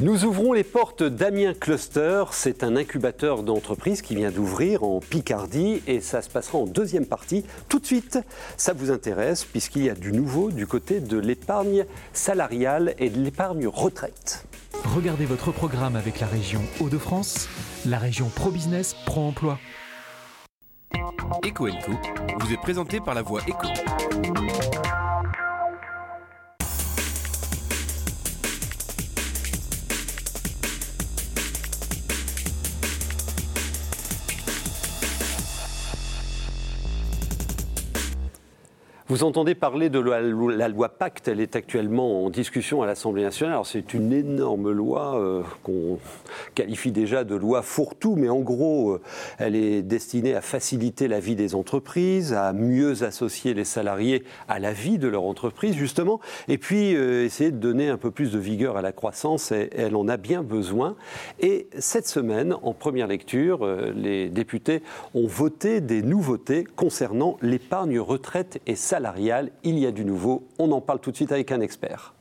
Nous ouvrons les portes d'Amiens Cluster. C'est un incubateur d'entreprise qui vient d'ouvrir en Picardie et ça se passera en deuxième partie. Tout de suite, ça vous intéresse puisqu'il y a du nouveau du côté de l'épargne salariale et de l'épargne retraite. Regardez votre programme avec la région Hauts-de-France, la région Pro-Business Pro-Emploi. Eco vous est présenté par la voix Eco. Vous entendez parler de la, loi Pacte, elle est actuellement en discussion à l'Assemblée nationale. Alors c'est une énorme loi euh, qu'on qualifie déjà de loi fourre-tout, mais en gros, euh, elle est destinée à faciliter la vie des entreprises, à mieux associer les salariés à la vie de leur entreprise, justement, et puis euh, essayer de donner un peu plus de vigueur à la croissance, elle en a bien besoin. Et cette semaine, en première lecture, les députés ont voté des nouveautés concernant l'épargne retraite et salariés il y a du nouveau. On en parle tout de suite avec un expert.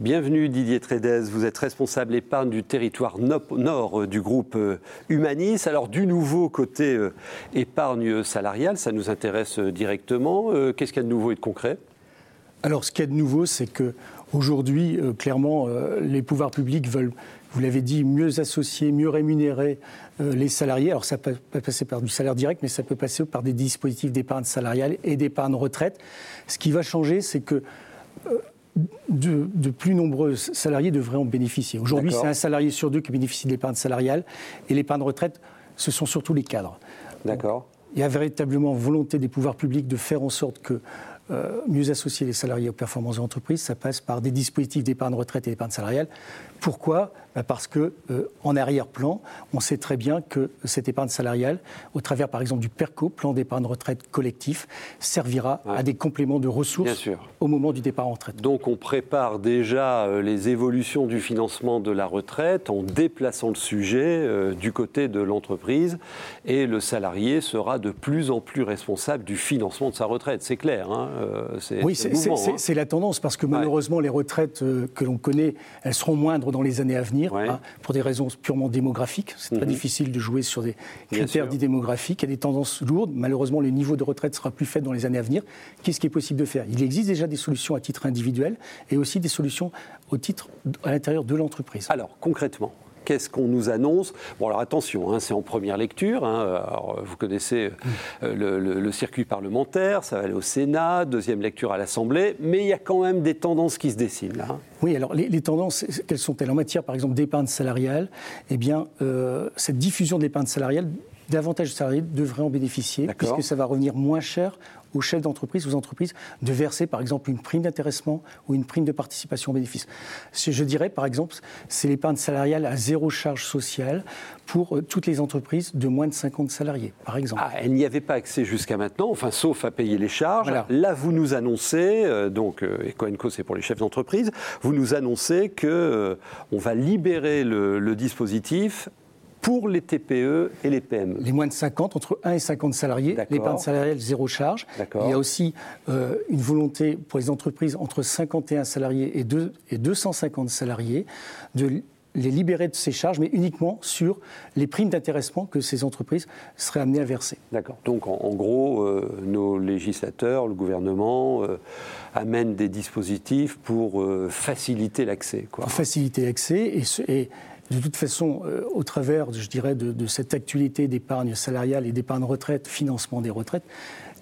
Bienvenue Didier Trédez, vous êtes responsable épargne du territoire nord euh, du groupe euh, Humanis. Alors du nouveau côté euh, épargne salariale, ça nous intéresse directement. Qu'est-ce qu'il y a de nouveau et de concret? Alors ce qu'il y a de nouveau, c'est que aujourd'hui, clairement, les pouvoirs publics veulent vous l'avez dit, mieux associer, mieux rémunérer euh, les salariés. Alors ça peut passer par du salaire direct, mais ça peut passer par des dispositifs d'épargne salariale et d'épargne retraite. Ce qui va changer, c'est que euh, de, plus nombreux salariés devraient en bénéficier. Aujourd'hui, c'est un salarié sur deux qui bénéficie de l'épargne salariale et l'épargne retraite, ce sont surtout les cadres. D'accord. Il y a véritablement volonté des pouvoirs publics de faire en sorte que euh, mieux associer les salariés aux performances de l'entreprise, ça passe par des dispositifs d'épargne retraite et d'épargne salariale. Pourquoi? Bah, Parce que euh, en arrière-plan, on sait très bien que cette épargne salariale, au travers par exemple du PERCO, plan d'épargne retraite collectif, servira à des compléments de ressources au moment du départ en retraite. Donc on prépare déjà euh, les évolutions du financement de la retraite en déplaçant le sujet euh, du côté de l'entreprise et le salarié sera de plus en plus responsable du financement de sa retraite. C'est clair. Hein oui, hein. c'est la tendance parce que malheureusement les retraites que l'on connaît, elles seront moindres dans les années à venir, hein, pour des raisons purement démographiques. C'est très mhm. difficile de jouer sur des critères dits démographiques. Il y a des tendances lourdes. Malheureusement, le niveau de retraite sera plus faible dans les années à venir. Qu'est-ce qui est possible de faire? Il existe déjà des solutions à titre individuel et aussi des solutions au titre à l'intérieur de l'entreprise. Alors, concrètement qu'est-ce qu'on nous annonce Bon, alors attention, hein, c'est en première lecture. Hein, vous connaissez euh, le, circuit parlementaire, ça va aller au Sénat, deuxième lecture à l'Assemblée, mais il y a quand même des tendances qui se dessinent là. Oui, alors les, tendances, quelles sont-elles En matière, par exemple, d'épargne salariale, eh bien, euh, cette diffusion d'épargne salariale davantage de salariés devraient en bénéficier, puisque ça va revenir moins cher aux chefs d'entreprise, aux entreprises, de verser par exemple une prime d'intéressement ou une prime de participation au bénéfice. Je dirais par exemple, c'est l'épargne salariale à zéro charge sociale pour euh, toutes les entreprises de moins de 50 salariés, par exemple. Ah, elle n'y avait pas accès jusqu'à maintenant, enfin sauf à payer les charges. Là, vous nous annoncez, euh, donc euh, Ecoenco c'est pour les chefs d'entreprise, vous nous annoncez que on va libérer le dispositif pour les TPE et les PME Les moins de 50, entre 1 et 50 salariés, l'épargne salariale zéro charge. Il y a aussi euh, une volonté pour les entreprises entre 51 salariés et, 2, et 250 salariés de les libérer de ces charges, mais uniquement sur les primes d'intéressement que ces entreprises seraient amenées à verser. D'accord. Donc en, gros, euh, nos législateurs, le gouvernement, euh, amènent des dispositifs pour faciliter l'accès. Pour faciliter l'accès et, et de toute façon, euh, au travers, je dirais, de, cette actualité d'épargne salariale et d'épargne retraite, financement des retraites,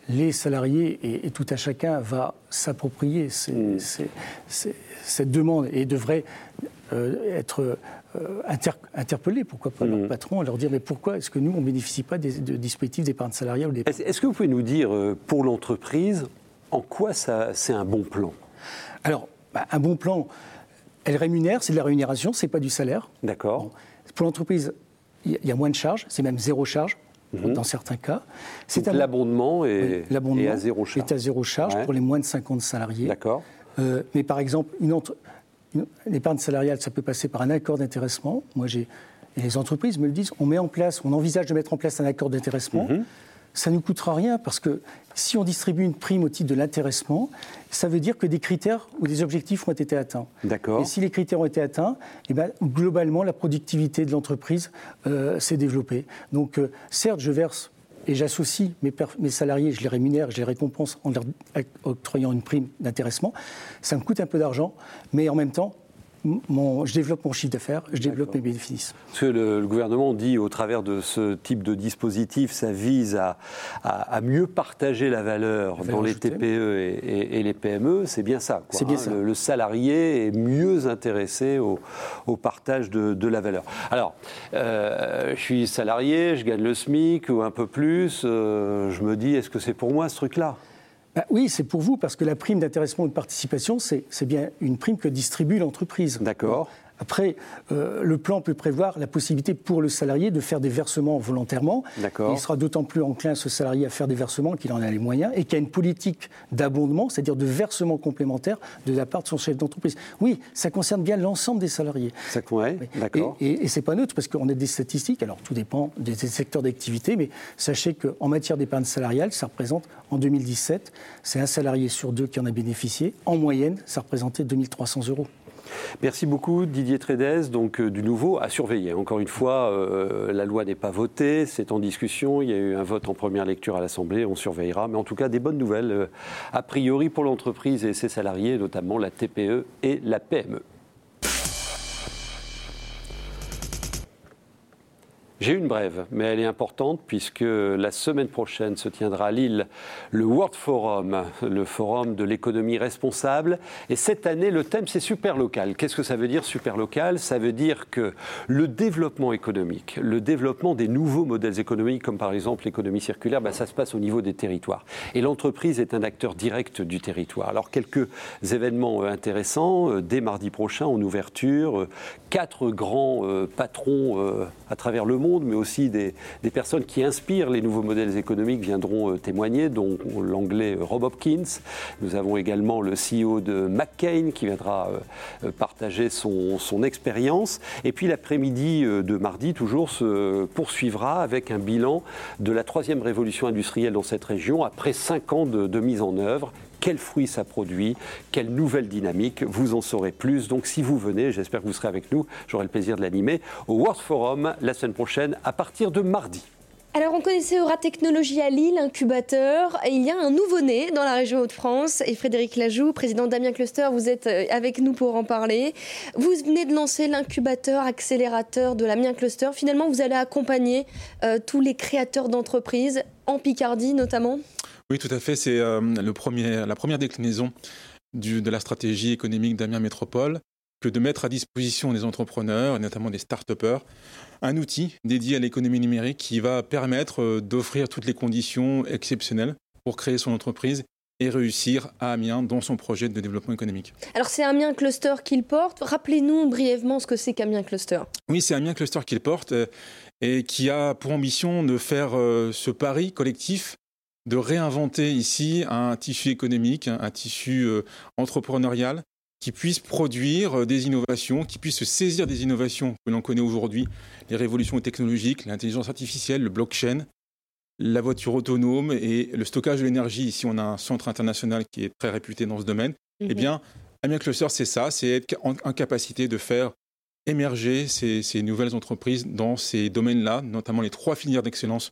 les salariés et, tout à chacun va s'approprier mm. cette demande et devrait euh, être euh, interpellé, pourquoi pas, leur mm. patron, leur dire mais pourquoi est-ce que nous, on ne bénéficie pas des, de dispositifs d'épargne salariale Est-ce que vous pouvez nous dire, pour l'entreprise, en quoi c'est un bon plan? Alors, bah, un bon plan, elle rémunère, c'est de la rémunération, c'est pas du salaire. D'accord. Pour l'entreprise, il y a moins de charges, c'est même zéro charge mhm. dans certains cas. C'est l'abondement est, à zéro charge. Est à zéro charge pour les moins de 50 salariés. D'accord. Euh, mais par exemple, une, épargne salariale, ça peut passer par un accord d'intéressement. Moi, j'ai les entreprises me le disent. On met en place, on envisage de mettre en place un accord d'intéressement. Mhm. Ça ne coûtera rien parce que si on distribue une prime au titre de l'intéressement, ça veut dire que des critères ou des objectifs ont été atteints. D'accord. Et si les critères ont été atteints, eh ben, globalement, la productivité de l'entreprise euh, s'est développée. Donc, euh, certes, je verse et j'associe mes, mes, salariés, je les rémunère, je les récompense en leur octroyant une prime d'intéressement. Ça me coûte un peu d'argent, mais en même temps, je développe mon chiffre d'affaires, je développe mes bénéfices. Parce que le, gouvernement dit, au travers de ce type de dispositif, ça vise à, à, mieux partager la valeur, dans les TPE et, les PME. C'est bien ça. C'est bien hein. ça. Le, salarié est mieux intéressé au, au partage de, de, la valeur. Alors, euh, je suis salarié, je gagne le SMIC ou un peu plus. Euh, je me dis, est-ce que c'est pour moi ce truc-là? Bah oui, c'est pour vous, parce que la prime d'intéressement ou de participation, c'est bien une prime que distribue l'entreprise. D'accord. Après, euh, le plan peut prévoir la possibilité pour le salarié de faire des versements volontairement. Il sera d'autant plus enclin, ce salarié, à faire des versements qu'il en a les moyens et qu'il y a une politique d'abondement, c'est-à-dire de versement complémentaire de la part de son chef d'entreprise. Oui, ça concerne bien l'ensemble des salariés. Ça, ouais, d'accord. Et, et, et c'est pas neutre parce qu'on a des statistiques, alors tout dépend des, secteurs d'activité, mais sachez qu'en matière d'épargne salariale, ça représente, en 2017, c'est un salarié sur deux qui en a bénéficié. En moyenne, ça représentait 2300 euros. Merci beaucoup Didier Trédez. Donc euh, du nouveau à surveiller. Encore une fois, euh, la loi n'est pas votée, c'est en discussion. Il y a eu un vote en première lecture à l'Assemblée, on surveillera. Mais en tout cas, des bonnes nouvelles euh, a priori pour l'entreprise et ses salariés, notamment la TPE et la PME. J'ai une brève, mais elle est importante puisque la semaine prochaine se tiendra à Lille le World Forum, le forum de l'économie responsable. Et cette année, le thème, c'est super local. Qu'est-ce que ça veut dire super local Ça veut dire que le développement économique, le développement des nouveaux modèles économiques, comme par exemple l'économie circulaire, ben, ça se passe au niveau des territoires. Et l'entreprise est un acteur direct du territoire. Alors, quelques événements euh, intéressants. Euh, dès mardi prochain, en ouverture, euh, quatre grands patrons à travers le monde mais aussi des, personnes qui inspirent les nouveaux modèles économiques viendront euh, témoigner, dont l'anglais Rob Hopkins. Nous avons également le CEO de McCain qui viendra euh, euh, partager son, expérience. Et puis l'après-midi de mardi, toujours, se poursuivra avec un bilan de la troisième révolution industrielle dans cette région après cinq ans de mise en œuvre quels fruits ça produit, quelle nouvelle dynamique, vous en saurez plus. Donc si vous venez, j'espère que vous serez avec nous, j'aurai le plaisir de l'animer, au World Forum la semaine prochaine à partir de mardi. Alors, on connaissait Aura Technologies à Lille, incubateur. Il y a un nouveau-né dans la région Hauts-de-France. Et Frédéric Lajoux, président d'Amien Cluster, vous êtes euh, avec nous pour en parler. Vous venez de lancer l'incubateur accélérateur de l'Amien Cluster. Finalement, vous allez accompagner euh, tous les créateurs d'entreprises, en Picardie notamment? Oui, tout à fait. C'est euh, la première déclinaison de la stratégie économique d'Amiens Métropole que de mettre à disposition des entrepreneurs, et notamment des start-upers, un outil dédié à l'économie numérique qui va permettre euh, d'offrir toutes les conditions exceptionnelles pour créer son entreprise et réussir à Amiens dans son projet de développement économique. Alors c'est Amiens Cluster qu'il porte. Rappelez-nous brièvement ce que c'est qu'Amiens Cluster. Oui, c'est Amiens Cluster qu'il porte euh, et qui a pour ambition de faire ce pari collectif de réinventer ici un tissu économique, un, tissu euh, entrepreneurial qui puisse produire euh, des innovations, qui puisse se saisir des innovations que l'on connaît aujourd'hui, les révolutions technologiques, l'intelligence artificielle, le blockchain, la voiture autonome et le stockage de l'énergie. Ici, on a un centre international qui est très réputé dans ce domaine. Eh mhm. bien, Amiens Cluster, c'est ça, c'est être en, capacité de faire émerger ces, ces nouvelles entreprises dans ces domaines-là, notamment les trois filières d'excellence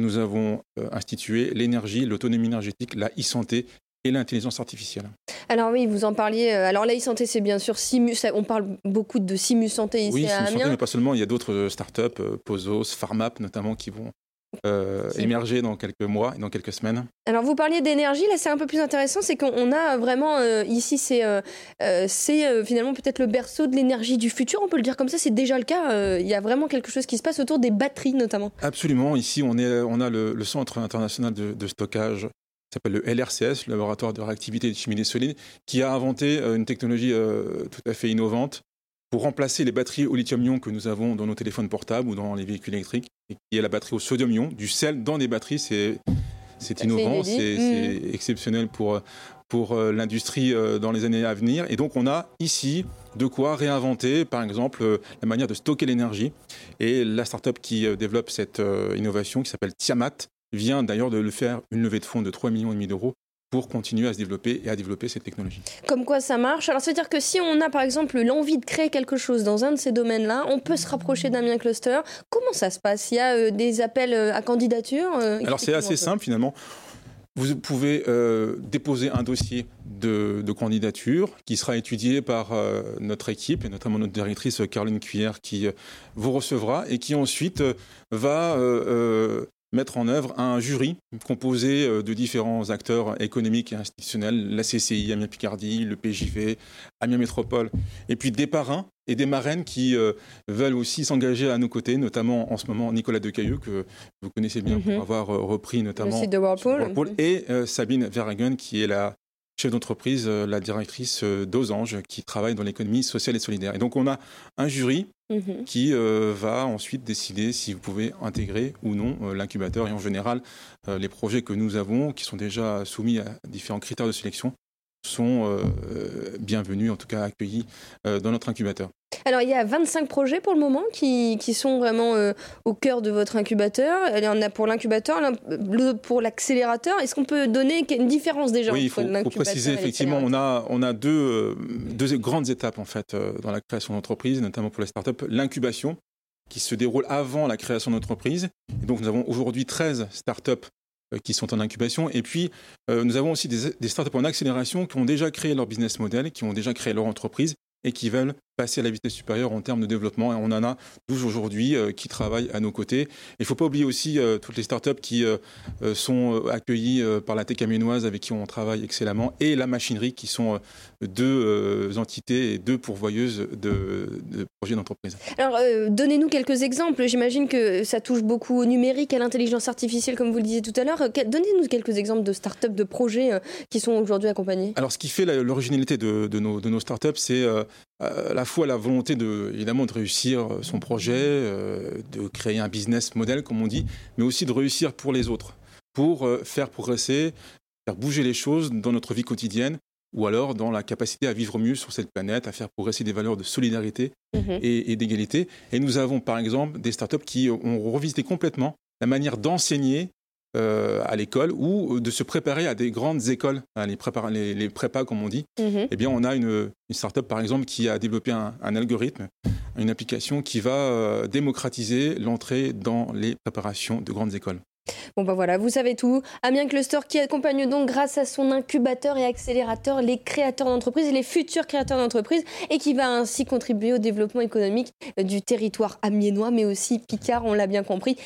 nous avons euh, institué, l'énergie, l'autonomie énergétique, la e-santé et l'intelligence artificielle. Alors oui, vous en parliez. Euh, alors la e-santé, c'est bien sûr Simus. On parle beaucoup de Simus Santé ici oui, à Amiens. Santé, mais pas seulement. Il y a d'autres euh, startups, Posos, Pharmap notamment, qui vont euh, émerger dans quelques mois et dans quelques semaines. Alors vous parliez d'énergie, là c'est un peu plus intéressant, c'est qu'on a vraiment euh, ici c'est euh, finalement peut-être le berceau de l'énergie du futur, on peut le dire comme ça, c'est déjà le cas. Il y a vraiment quelque chose qui se passe autour des batteries notamment. Absolument, ici on, est, on a le, centre international de, de stockage s'appelle le LRCS, le laboratoire de réactivité de chimie des solides, qui a inventé une technologie tout à fait innovante pour remplacer les batteries au lithium-ion que nous avons dans nos téléphones portables ou dans les véhicules électriques, et qui est la batterie au sodium-ion, du sel dans des batteries, c'est c'est innovant, c'est mm. exceptionnel pour, pour euh, l'industrie euh, dans les années à venir. Et donc on a ici de quoi réinventer, par exemple, euh, la manière de stocker l'énergie. Et la startup qui développe cette innovation, qui s'appelle Tiamat, vient d'ailleurs de le faire une levée de fonds de 3 millions et demi d'euros pour continuer à se développer et à développer cette technologie. Comme quoi ça marche Alors, c'est-à-dire que si on a par exemple l'envie de créer quelque chose dans un de ces domaines-là, on peut se rapprocher d'Amiens Cluster. Comment ça se passe? Il y a euh, des appels euh, à candidature euh, Alors, c'est assez simple finalement. Vous pouvez déposer un dossier de, candidature qui sera étudié par notre équipe et notamment notre directrice Caroline Cuillère qui vous recevra et qui ensuite va mettre en œuvre un jury composé euh, de différents acteurs économiques et institutionnels, la CCI, Amiens Picardie, le PJV, Amiens Métropole, et puis des parrains et des marraines qui euh, veulent aussi s'engager à nos côtés, notamment en ce moment Nicolas Decailleux, que vous connaissez bien pour mhm. avoir euh, repris notamment le de Whirlpool, et Sabine Verhagen, qui est la chef d'entreprise, la directrice d'Osange, qui travaille dans l'économie sociale et solidaire. Et donc on a un jury Mhm. qui euh, va ensuite décider si vous pouvez intégrer ou non euh, l'incubateur. Et en général, euh, les projets que nous avons, qui sont déjà soumis à différents critères de sélection, sont euh, bienvenus, en tout cas accueillis euh, dans notre incubateur. Alors il y a 25 projets pour le moment qui, qui sont vraiment euh, au cœur de votre incubateur. Il y en a pour l'incubateur, pour l'accélérateur. Est-ce qu'on peut donner une différence déjà oui, il faut préciser effectivement, on a, on a deux, deux grandes étapes en fait dans la création d'entreprise, notamment pour les startups. L'incubation qui se déroule avant la création d'entreprise. Et donc nous avons aujourd'hui 13 startups euh, qui sont en incubation. Et puis, euh, nous avons aussi des, des startups en accélération qui ont déjà créé leur business model, qui ont déjà créé leur entreprise et qui veulent passer à la vitesse supérieure en termes de développement. Et on en a 12 aujourd'hui euh, qui travaillent à nos côtés. Il ne faut pas oublier aussi euh, toutes les startups qui euh, sont accueillies par la tech amiénoise avec qui on travaille excellemment et la machinerie qui sont deux entités et deux pourvoyeuses de, de projets d'entreprise. Alors, donnez-nous quelques exemples. J'imagine que ça touche beaucoup au numérique, à l'intelligence artificielle, comme vous le disiez tout à l'heure. Donnez-nous quelques exemples de startups, de projets qui sont aujourd'hui accompagnés. Alors, ce qui fait l'originalité de, de, nos, de nos startups, c'est à la fois la volonté de, évidemment de réussir son projet, euh, de créer un business model, comme on dit, mais aussi de réussir pour les autres, pour euh, faire progresser, faire bouger les choses dans notre vie quotidienne, ou alors dans la capacité à vivre mieux sur cette planète, à faire progresser des valeurs de solidarité mhm. et, et d'égalité. Et nous avons par exemple des startups qui ont revisité complètement la manière d'enseigner euh, à l'école ou de se préparer à des grandes écoles, hein, les, les, les, prépas comme on dit, mhm. eh bien on a une, une start-up par exemple qui a développé un, algorithme, une application qui va euh, démocratiser l'entrée dans les préparations de grandes écoles. Bon ben voilà, vous savez tout. Amiens Cluster qui accompagne donc grâce à son incubateur et accélérateur les créateurs d'entreprises et les futurs créateurs d'entreprises et qui va ainsi contribuer au développement économique du territoire amiénois mais aussi Picard, on l'a bien compris.